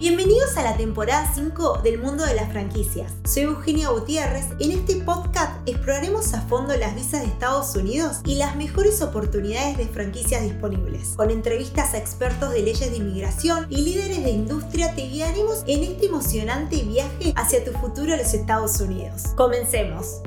Bienvenidos a la temporada 5 del mundo de las franquicias. Soy Eugenia Gutiérrez. En este podcast exploraremos a fondo las visas de Estados Unidos y las mejores oportunidades de franquicias disponibles. Con entrevistas a expertos de leyes de inmigración y líderes de industria te guiaremos en este emocionante viaje hacia tu futuro a los Estados Unidos. Comencemos.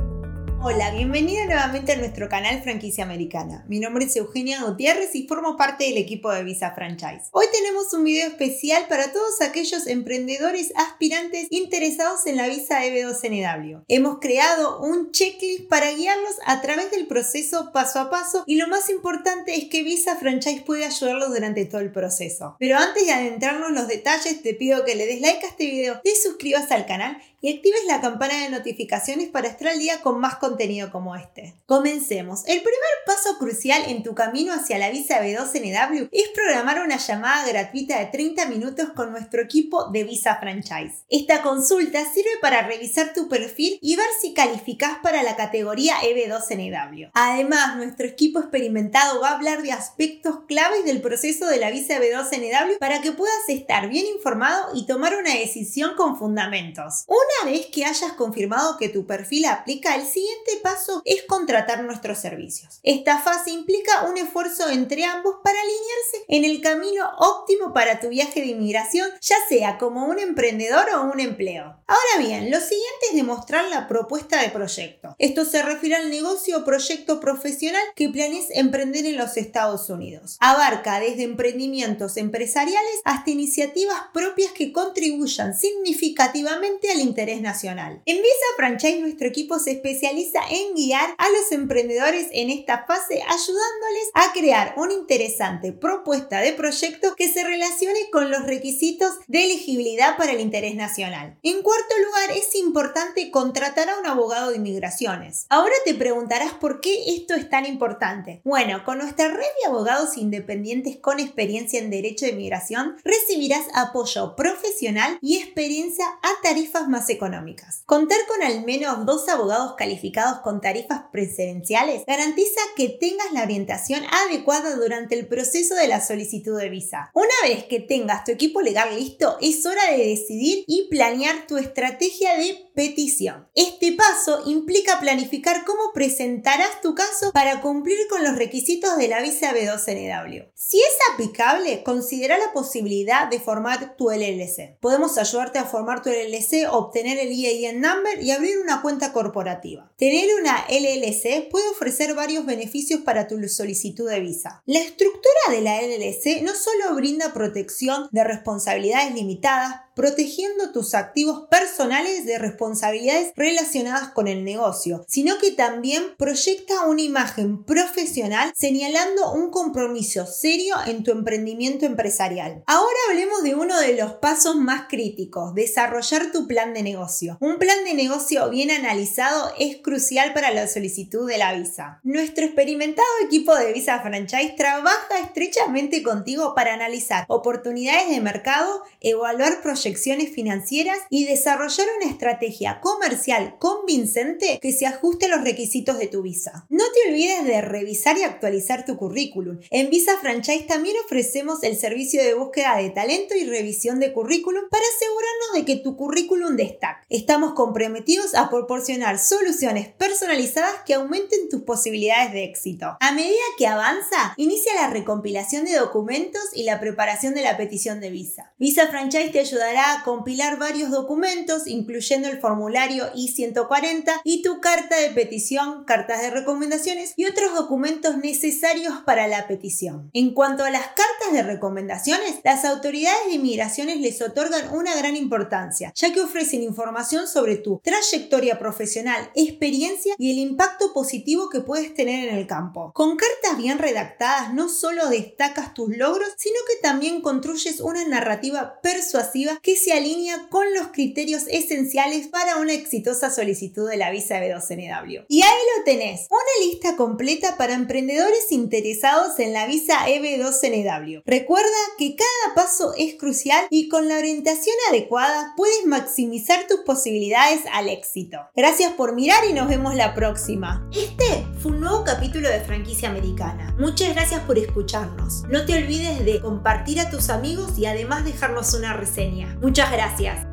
Hola, bienvenida nuevamente a nuestro canal Franquicia Americana. Mi nombre es Eugenia Gutiérrez y formo parte del equipo de Visa Franchise. Hoy tenemos un video especial para todos aquellos emprendedores aspirantes interesados en la visa EB2NW. Hemos creado un checklist para guiarlos a través del proceso paso a paso y lo más importante es que Visa Franchise puede ayudarlos durante todo el proceso. Pero antes de adentrarnos en los detalles, te pido que le des like a este video, te suscribas al canal y actives la campana de notificaciones para estar al día con más contenido como este. Comencemos. El primer paso crucial en tu camino hacia la visa B2NW es programar una llamada gratuita de 30 minutos con nuestro equipo de Visa Franchise. Esta consulta sirve para revisar tu perfil y ver si calificas para la categoría EB2NW. Además, nuestro equipo experimentado va a hablar de aspectos claves del proceso de la visa B2NW para que puedas estar bien informado y tomar una decisión con fundamentos. Una vez que hayas confirmado que tu perfil aplica, el siguiente paso es contratar nuestros servicios. Esta fase implica un esfuerzo entre ambos para alinearse en el camino óptimo para tu viaje de inmigración, ya sea como un emprendedor o un empleo. Ahora bien, lo siguiente es demostrar la propuesta de proyecto. Esto se refiere al negocio o proyecto profesional que planees emprender en los Estados Unidos. Abarca desde emprendimientos empresariales hasta iniciativas propias que contribuyan significativamente al interés nacional. En Visa Franchise nuestro equipo se especializa en guiar a los emprendedores en esta fase ayudándoles a crear una interesante propuesta de proyecto que se relacione con los requisitos de elegibilidad para el interés nacional. En cuarto lugar, es importante contratar a un abogado de inmigraciones. Ahora te preguntarás por qué esto es tan importante. Bueno, con nuestra red de abogados independientes con experiencia en derecho de inmigración, recibirás apoyo profesional y experiencia a tarifas más económicas. Contar con al menos dos abogados calificados con tarifas preferenciales garantiza que tengas la orientación adecuada durante el proceso de la solicitud de visa. Una vez que tengas tu equipo legal listo, es hora de decidir y planear tu estrategia de petición. Este paso implica planificar cómo presentarás tu caso para cumplir con los requisitos de la visa B2NW. Si es aplicable, considera la posibilidad de formar tu LLC. Podemos ayudarte a formar tu LLC, obtener el EIN number y abrir una cuenta corporativa. Tener una LLC puede ofrecer varios beneficios para tu solicitud de visa. La estructura de la LLC no solo brinda protección de responsabilidades limitadas, protegiendo tus activos personales de responsabilidades relacionadas con el negocio, sino que también proyecta una imagen profesional señalando un compromiso serio en tu emprendimiento empresarial. Ahora hablemos de uno de los pasos más críticos, desarrollar tu plan de negocio. Un plan de negocio bien analizado es crucial para la solicitud de la visa. Nuestro experimentado equipo de Visa Franchise trabaja estrechamente contigo para analizar oportunidades de mercado, evaluar proyectos proyecciones financieras y desarrollar una estrategia comercial convincente que se ajuste a los requisitos de tu visa. No te olvides de revisar y actualizar tu currículum. En Visa Franchise también ofrecemos el servicio de búsqueda de talento y revisión de currículum para asegurarnos de que tu currículum destaque. Estamos comprometidos a proporcionar soluciones personalizadas que aumenten tus posibilidades de éxito. A medida que avanza, inicia la recompilación de documentos y la preparación de la petición de visa. Visa Franchise te ayudará a compilar varios documentos, incluyendo el formulario I-140 y tu carta de petición, cartas de recomendaciones y otros documentos necesarios para la petición. En cuanto a las cartas de recomendaciones, las autoridades de inmigraciones les otorgan una gran importancia, ya que ofrecen información sobre tu trayectoria profesional, experiencia y el impacto positivo que puedes tener en el campo. Con cartas bien redactadas no solo destacas tus logros, sino que también construyes una narrativa persuasiva que se alinea con los criterios esenciales para una exitosa solicitud de la visa B2NW. Y ahí lo tenés, una lista completa para emprendedores interesados en la visa EB2NW. Recuerda que cada paso es crucial y con la orientación adecuada puedes maximizar tus posibilidades al éxito. Gracias por mirar y nos vemos la próxima. Este fue un nuevo capítulo de Franquicia Americana. Muchas gracias por escucharnos. No te olvides de compartir a tus amigos y además dejarnos una reseña. Muchas gracias.